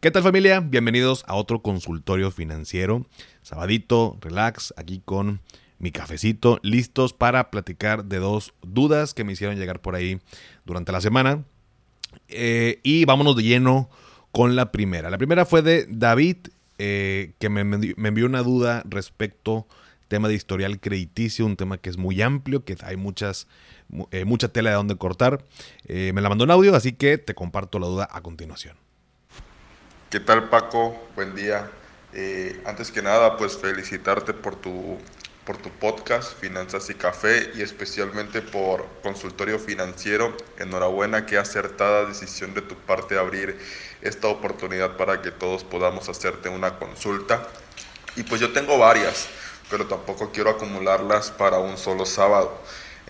¿Qué tal familia? Bienvenidos a otro consultorio financiero. Sabadito, relax, aquí con mi cafecito, listos para platicar de dos dudas que me hicieron llegar por ahí durante la semana. Eh, y vámonos de lleno con la primera. La primera fue de David, eh, que me, envió una duda respecto tema de historial crediticio, un tema que es muy amplio, que hay muchas, eh, mucha tela de donde cortar. me la mandó en audio, así que te comparto la duda a continuación. ¿Qué tal Paco? Buen día. Eh, antes que nada, pues felicitarte por tu, por tu podcast, Finanzas y Café, y especialmente por Consultorio Financiero. Enhorabuena, qué acertada decisión de tu parte abrir esta oportunidad para que todos podamos hacerte una consulta. Y pues yo tengo varias, pero tampoco quiero acumularlas para un solo sábado.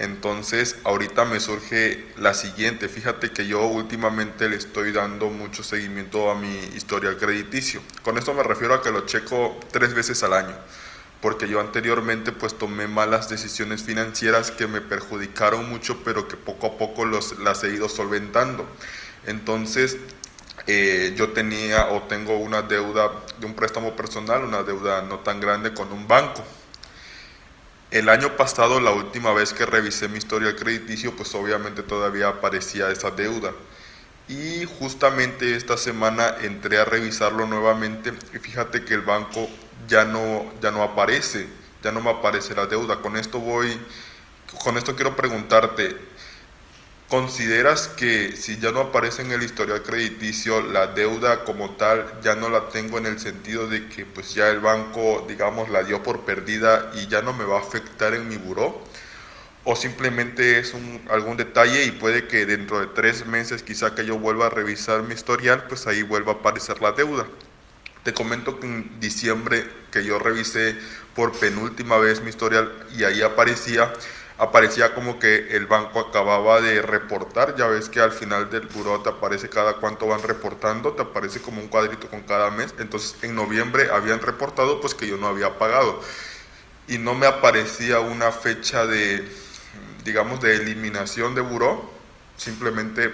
Entonces, ahorita me surge la siguiente. Fíjate que yo últimamente le estoy dando mucho seguimiento a mi historial crediticio. Con esto me refiero a que lo checo tres veces al año. Porque yo anteriormente pues tomé malas decisiones financieras que me perjudicaron mucho, pero que poco a poco los, las he ido solventando. Entonces, eh, yo tenía o tengo una deuda de un préstamo personal, una deuda no tan grande con un banco. El año pasado, la última vez que revisé mi historial crediticio, pues obviamente todavía aparecía esa deuda. Y justamente esta semana entré a revisarlo nuevamente y fíjate que el banco ya no, ya no aparece, ya no me aparece la deuda. Con esto voy, con esto quiero preguntarte, ¿Consideras que si ya no aparece en el historial crediticio la deuda como tal ya no la tengo en el sentido de que pues ya el banco digamos la dio por perdida y ya no me va a afectar en mi buró? ¿O simplemente es algún detalle y puede que dentro de tres meses quizá que yo vuelva a revisar mi historial pues ahí vuelva a aparecer la deuda? Te comento que en diciembre que yo revisé por penúltima vez mi historial y ahí aparecía aparecía como que el banco acababa de reportar, ya ves que al final del buró te aparece cada cuánto van reportando, te aparece como un cuadrito con cada mes, entonces en noviembre habían reportado pues que yo no había pagado y no me aparecía una fecha de, digamos, de eliminación de buró, simplemente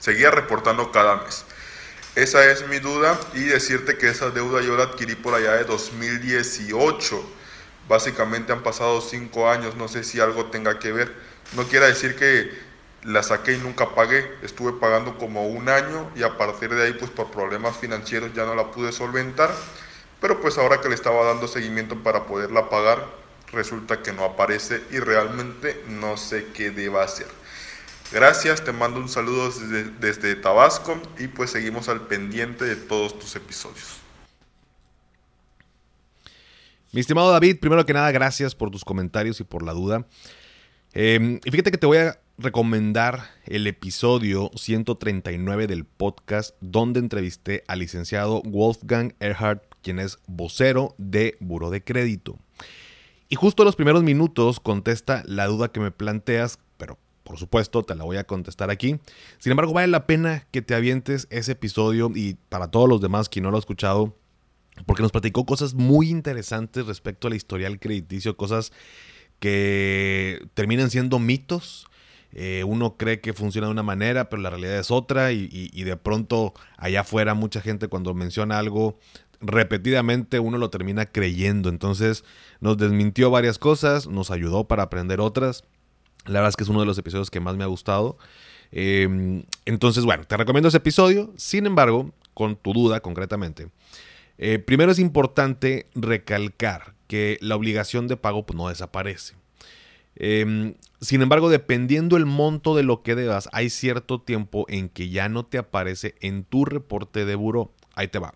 seguía reportando cada mes. Esa es mi duda y decirte que esa deuda yo la adquirí por allá de 2018 Básicamente han pasado cinco años, no sé si algo tenga que ver. No quiere decir que la saqué y nunca pagué, estuve pagando como un año y a partir de ahí pues por problemas financieros ya no la pude solventar, pero pues ahora que le estaba dando seguimiento para poderla pagar, resulta que no aparece y realmente no sé qué deba hacer. Gracias, te mando un saludo desde, desde Tabasco y pues seguimos al pendiente de todos tus episodios. Mi estimado David, primero que nada, gracias por tus comentarios y por la duda. Em, y fíjate que te voy a recomendar el episodio 139 del podcast donde entrevisté al licenciado Wolfgang Erhardt, quien es vocero de Buro de Crédito. Y justo en los primeros minutos contesta la duda que me planteas, pero por supuesto te la voy a contestar aquí. Sin embargo, vale la pena que te avientes ese episodio y para todos los demás que no lo han escuchado, porque nos platicó cosas muy interesantes respecto al historial crediticio, cosas que terminan siendo mitos. Eh, uno cree que funciona de una manera, pero la realidad es otra y, de pronto allá afuera mucha gente cuando menciona algo repetidamente uno lo termina creyendo. Entonces nos desmintió varias cosas, nos ayudó para aprender otras. La verdad es que es uno de los episodios que más me ha gustado. Eh, entonces, bueno, te recomiendo ese episodio. Sin embargo, con tu duda concretamente, eh, primero es importante recalcar que la obligación de pago pues, no desaparece. Em, sin embargo, dependiendo el monto de lo que debas, hay cierto tiempo en que ya no te aparece en tu reporte de buro. Ahí te va.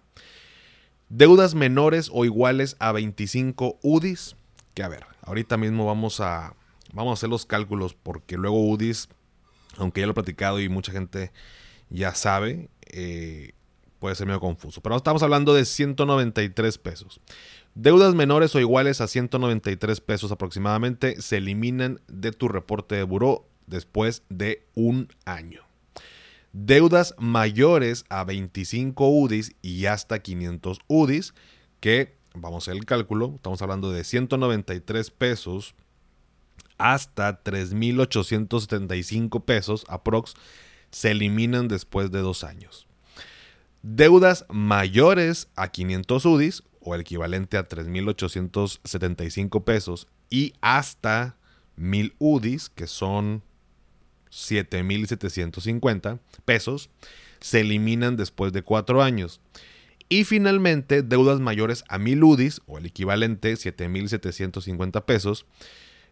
Deudas menores o iguales a 25 UDIs. Que a ver, ahorita mismo vamos a, vamos a hacer los cálculos porque luego UDIs, aunque ya lo he platicado y mucha gente ya sabe, eh, puede ser medio confuso. Pero estamos hablando de 193 pesos. Deudas menores o iguales a 193 pesos aproximadamente se eliminan de tu reporte de buró después de un año. Deudas mayores a 25 UDIs y hasta 500 UDIs, que vamos a hacer el cálculo, estamos hablando de 193 pesos hasta 3.875 pesos aprox, se eliminan después de dos años. Deudas mayores a 500 UDIs o el equivalente a 3.875 pesos y hasta 1.000 UDIs, que son 7.750 pesos, se eliminan después de cuatro años. Y finalmente, deudas mayores a 1.000 UDIs, o el equivalente 7.750 pesos,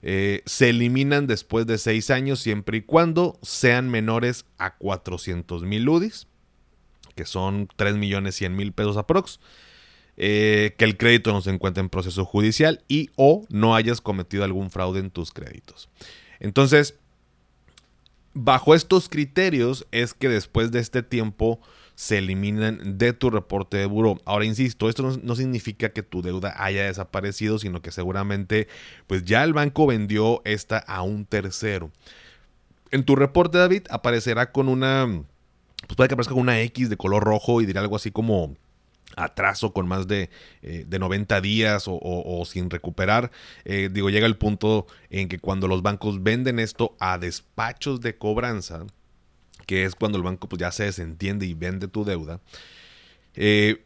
eh, se eliminan después de seis años siempre y cuando sean menores a 400.000 UDIs, que son 3.100.000 pesos aprox. Eh, que el crédito no se encuentre en proceso judicial y o no hayas cometido algún fraude en tus créditos. Entonces, bajo estos criterios es que después de este tiempo se eliminan de tu reporte de buro. Ahora insisto, esto no, significa que tu deuda haya desaparecido, sino que seguramente pues ya el banco vendió esta a un tercero. En tu reporte, David, aparecerá con una, pues puede que aparezca una X de color rojo y dirá algo así como atraso con más de, 90 eh, días o, sin recuperar. Eh, digo, llega el punto en que cuando los bancos venden esto a despachos de cobranza, que es cuando el banco pues, ya se desentiende y vende tu deuda. Eh,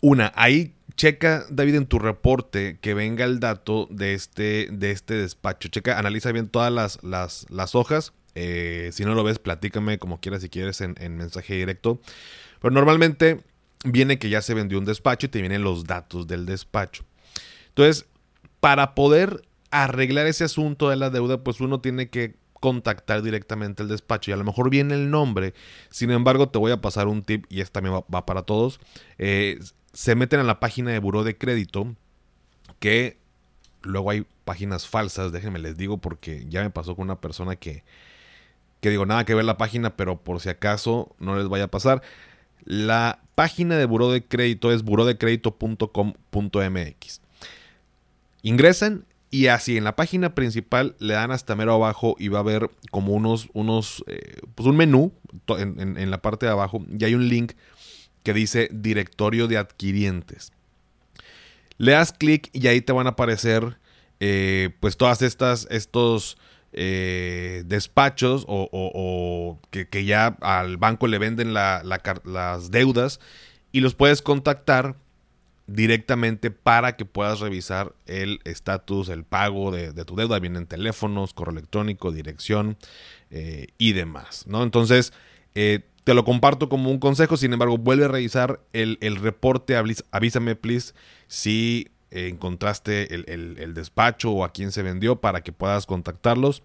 una, ahí checa, David, en tu reporte que venga el dato de este, de este despacho. Checa, analiza bien todas las, las hojas. Si no lo ves, platícame como quieras si quieres en, en mensaje directo. Pero normalmente viene que ya se vendió un despacho y te vienen los datos del despacho. Entonces, para poder arreglar ese asunto de la deuda, pues uno tiene que contactar directamente al despacho y a lo mejor viene el nombre. Sin embargo, te voy a pasar un tip y este también va, para todos. Eh, se meten a la página de buró de crédito que luego hay páginas falsas, déjenme les digo porque ya me pasó con una persona que que digo nada que ver la página, pero por si acaso no les vaya a pasar. La página de Buró de Crédito es burodecredito.com.mx. Ingresan y así en la página principal le dan hasta mero abajo y va a haber como unos, unos eh, pues un menú en, la parte de abajo y hay un link que dice directorio de adquirientes. Le das clic y ahí te van a aparecer eh, pues todas estas, estos eh, despachos o, que, ya al banco le venden las deudas y los puedes contactar directamente para que puedas revisar el estatus, el pago de, tu deuda. Vienen teléfonos, correo electrónico, dirección eh, y demás. ¿no? Entonces, eh, te lo comparto como un consejo. Sin embargo, vuelve a revisar el, el reporte. Avísame, please, si encontraste el, despacho o a quién se vendió para que puedas contactarlos.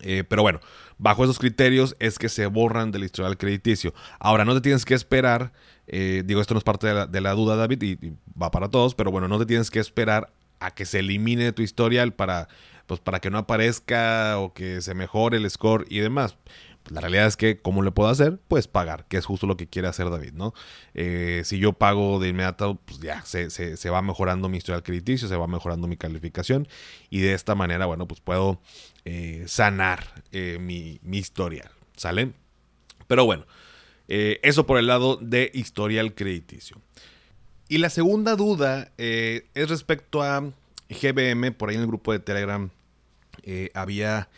Eh, pero bueno, bajo esos criterios es que se borran del historial crediticio. Ahora, no te tienes que esperar, eh, digo, esto no es parte de la, duda, David, y, y, va para todos, pero bueno, no te tienes que esperar a que se elimine tu historial para, pues, para que no aparezca o que se mejore el score y demás. La realidad es que, ¿cómo le puedo hacer? Pues pagar, que es justo lo que quiere hacer David, ¿no? Eh, si yo pago de inmediato, pues ya se, va mejorando mi historial crediticio, se va mejorando mi calificación y de esta manera, bueno, pues puedo eh, sanar eh, mi, mi, historial, ¿sale? Pero bueno, eso por el lado de historial crediticio. Y la segunda duda es respecto a GBM, por ahí en el grupo de Telegram había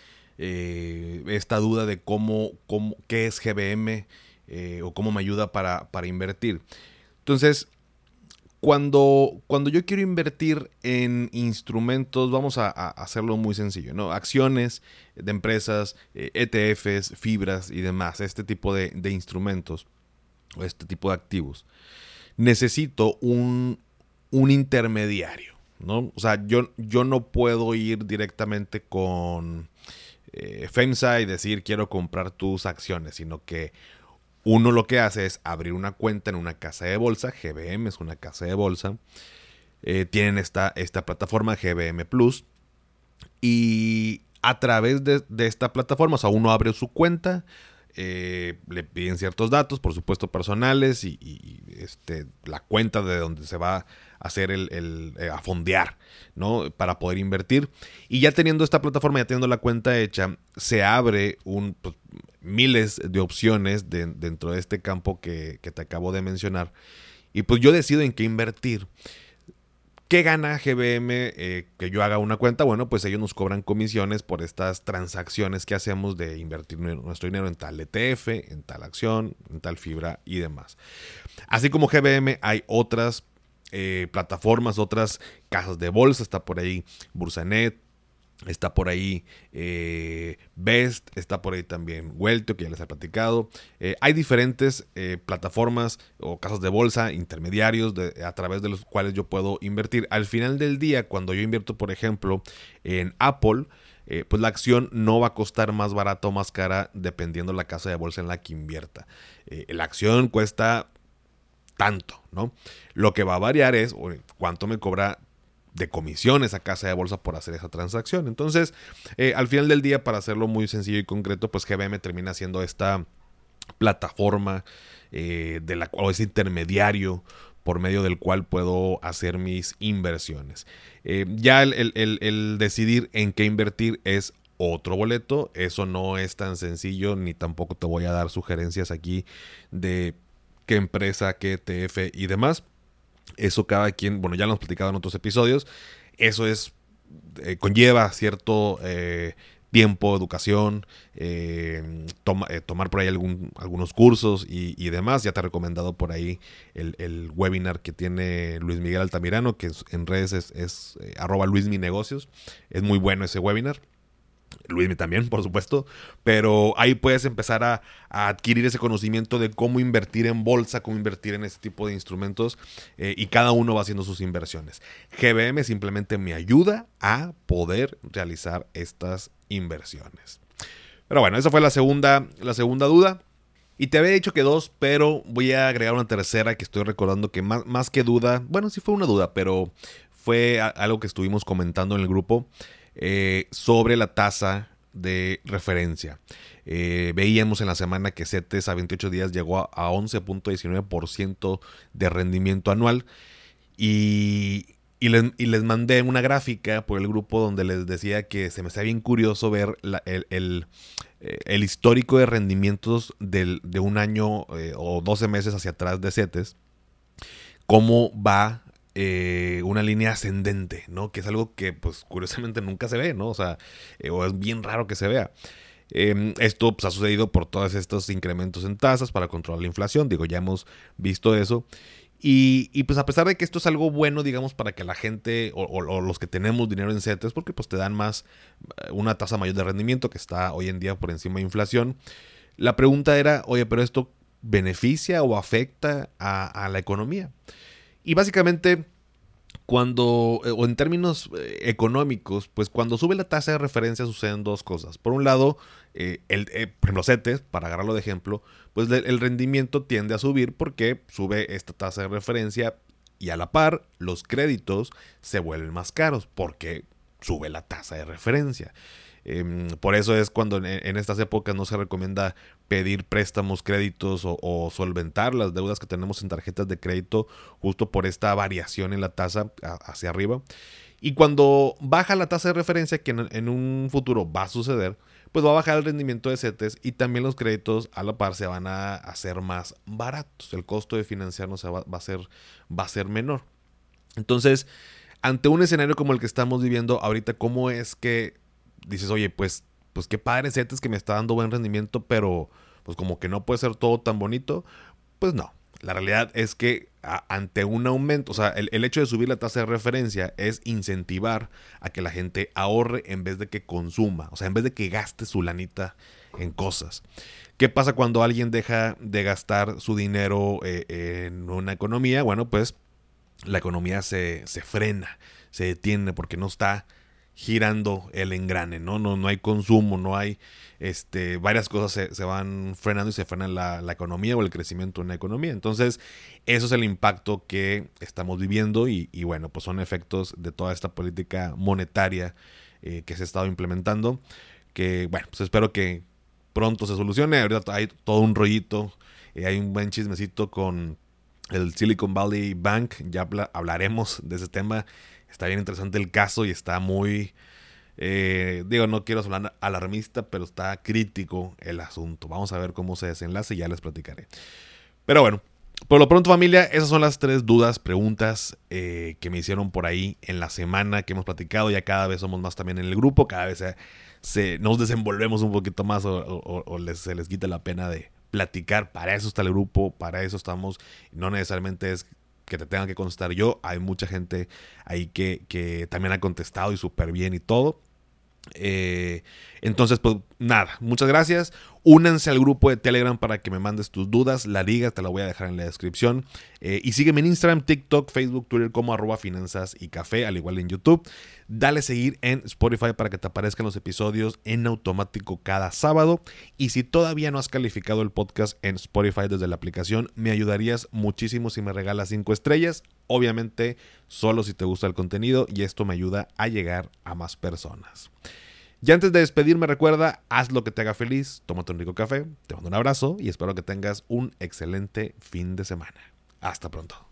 eh, esta duda de cómo, cómo, qué es GBM eh, o cómo me ayuda para, invertir. Entonces, cuando, cuando, yo quiero invertir en instrumentos, vamos a, hacerlo muy sencillo, ¿no? Acciones de empresas, ETFs, eh, e fibras y demás, este tipo de, de, instrumentos o este tipo de activos. Necesito un, un intermediario, ¿no? O sea, yo, yo no puedo ir directamente con eh, FEMSA y decir quiero comprar tus acciones, sino que uno lo que hace es abrir una cuenta en una casa de bolsa, GBM es una casa de bolsa, eh, tienen esta, esta plataforma GBM Plus y a través de, esta plataforma, o sea, uno abre su cuenta, eh, le piden ciertos datos, por supuesto personales y, este, la cuenta de donde se va a hacer el, a fondear ¿no? Para poder invertir. Y ya teniendo esta plataforma, ya teniendo la cuenta hecha, se abre un, pues, miles de opciones dentro de este campo que, te acabo de mencionar. Y pues yo decido en qué invertir. ¿Qué gana GBM eh, que yo haga una cuenta? Bueno, pues ellos nos cobran comisiones por estas transacciones que hacemos de invertir nuestro dinero en tal ETF, en tal acción, en tal fibra y demás. Así como GBM hay otras eh, plataformas, otras casas de bolsa, está por ahí Bursanet, Está por ahí eh, Best, está por ahí también Weltio, que ya les he platicado. Eh, hay diferentes eh, plataformas o casas de bolsa, intermediarios a través de los cuales yo puedo invertir. Al final del día, cuando yo invierto, por ejemplo, en Apple, pues la acción no va a costar más barata o más cara dependiendo la casa de bolsa en la que invierta. la acción cuesta tanto, ¿no? Lo que va a variar es cuánto me cobra de comisiones a casa de bolsa por hacer esa transacción. Entonces, eh, al final del día, para hacerlo muy sencillo y concreto, pues GBM termina siendo esta plataforma eh, de la cual es intermediario por medio del cual puedo hacer mis inversiones. Eh, ya el, decidir en qué invertir es otro boleto. Eso no es tan sencillo, ni tampoco te voy a dar sugerencias aquí de qué empresa, qué ETF y demás. Eso cada quien, bueno, ya lo hemos platicado en otros episodios, eso es, eh, conlleva cierto eh, tiempo, educación, eh, tomar por ahí algún, algunos cursos y, demás. Ya te he recomendado por ahí el, webinar que tiene Luis Miguel Altamirano, que en redes es, es arroba Luis Mi Negocios. Es muy bueno ese webinar. Luismi también, por supuesto, pero ahí puedes empezar a, adquirir ese conocimiento de cómo invertir en bolsa, cómo invertir en este tipo de instrumentos eh, y cada uno va haciendo sus inversiones. GBM simplemente me ayuda a poder realizar estas inversiones. Pero bueno, esa fue la segunda, la segunda duda. Y te había dicho que dos, pero voy a agregar una tercera que estoy recordando que más que duda, bueno, sí fue una duda, pero fue algo que estuvimos comentando en el grupo. Eh, sobre la tasa de referencia. Eh, veíamos en la semana que CETES a 28 días llegó a, 11.19% de rendimiento anual y, les, mandé una gráfica por el grupo donde les decía que se me está bien curioso ver eh, el, histórico de rendimientos de un año o 12 meses hacia atrás de CETES, cómo va eh, una línea ascendente, ¿no? Que es algo que, pues, curiosamente nunca se ve, ¿no? O sea, eh, o es bien raro que se vea. Em, esto pues, ha sucedido por todos estos incrementos en tasas para controlar la inflación, digo, ya hemos visto eso. Y, pues a pesar de que esto es algo bueno, digamos, para que la gente o, los que tenemos dinero en CETES, porque pues te dan más, eh, una tasa mayor de rendimiento que está hoy en día por encima de inflación, la pregunta era, oye, pero esto beneficia o afecta a la economía. Y básicamente, cuando, eh, o en términos eh, económicos, pues cuando sube la tasa de referencia suceden dos cosas. Por un lado, eh, el, CETES, para agarrarlo de ejemplo, pues el rendimiento tiende a subir porque sube esta tasa de referencia y a la par los créditos se vuelven más caros porque sube la tasa de referencia. Em, por eso es cuando en, estas épocas no se recomienda pedir préstamos, créditos o, solventar las deudas que tenemos en tarjetas de crédito justo por esta variación en la tasa hacia arriba. Y cuando baja la tasa de referencia, que en, un futuro va a suceder, pues va a bajar el rendimiento de CETES y también los créditos a la par se van a hacer más baratos. El costo de financiarnos va, va, a, ser, va a ser menor. Entonces, ante un escenario como el que estamos viviendo ahorita, ¿cómo es que dices, oye, pues, pues qué padre CETES que me está dando buen rendimiento, pero pues como que no puede ser todo tan bonito? Pues no. La realidad es que ante un aumento, o sea, el, el, hecho de subir la tasa de referencia es incentivar a que la gente ahorre en vez de que consuma, o sea, en vez de que gaste su lanita en cosas. ¿Qué pasa cuando alguien deja de gastar su dinero eh, en una economía? Bueno, pues la economía se, se frena, se detiene porque no está girando el engrane, ¿no? No, no hay consumo, no hay este, varias cosas se, van frenando y se frena la, economía o el crecimiento de una economía. Entonces, eso es el impacto que estamos viviendo y, bueno, pues son efectos de toda esta política monetaria eh, que se ha estado implementando, que bueno, pues espero que pronto se solucione. Ahorita hay todo un rollito, eh, hay un buen chismecito con el Silicon Valley Bank, ya hablaremos de ese tema está bien interesante el caso y está muy, eh, digo, no quiero sonar alarmista, pero está crítico el asunto. Vamos a ver cómo se desenlace y ya les platicaré. Pero bueno, Por lo pronto, familia, esas son las tres dudas, preguntas eh, que me hicieron por ahí en la semana que hemos platicado. Ya cada vez somos más también en el grupo, cada vez se, nos desenvolvemos un poquito más o, se les quita la pena de platicar. Para eso está el grupo, para eso estamos. No necesariamente es que te tengan que contestar yo. Hay mucha gente ahí que, que también ha contestado y súper bien y todo. Eh, entonces, pues nada, muchas gracias. Únanse al grupo de Telegram para que me mandes tus dudas. La liga te la voy a dejar en la descripción. Eh, y sígueme en Instagram, TikTok, Facebook, Twitter como arroba finanzas y café, al igual en YouTube. Dale seguir en Spotify para que te aparezcan los episodios en automático cada sábado. Y si todavía no has calificado el podcast en Spotify desde la aplicación, me ayudarías muchísimo si me regalas 5 estrellas. Obviamente, solo si te gusta el contenido y esto me ayuda a llegar a más personas. Y antes de despedirme, recuerda, haz lo que te haga feliz, tómate un rico café, te mando un abrazo y espero que tengas un excelente fin de semana. Hasta pronto.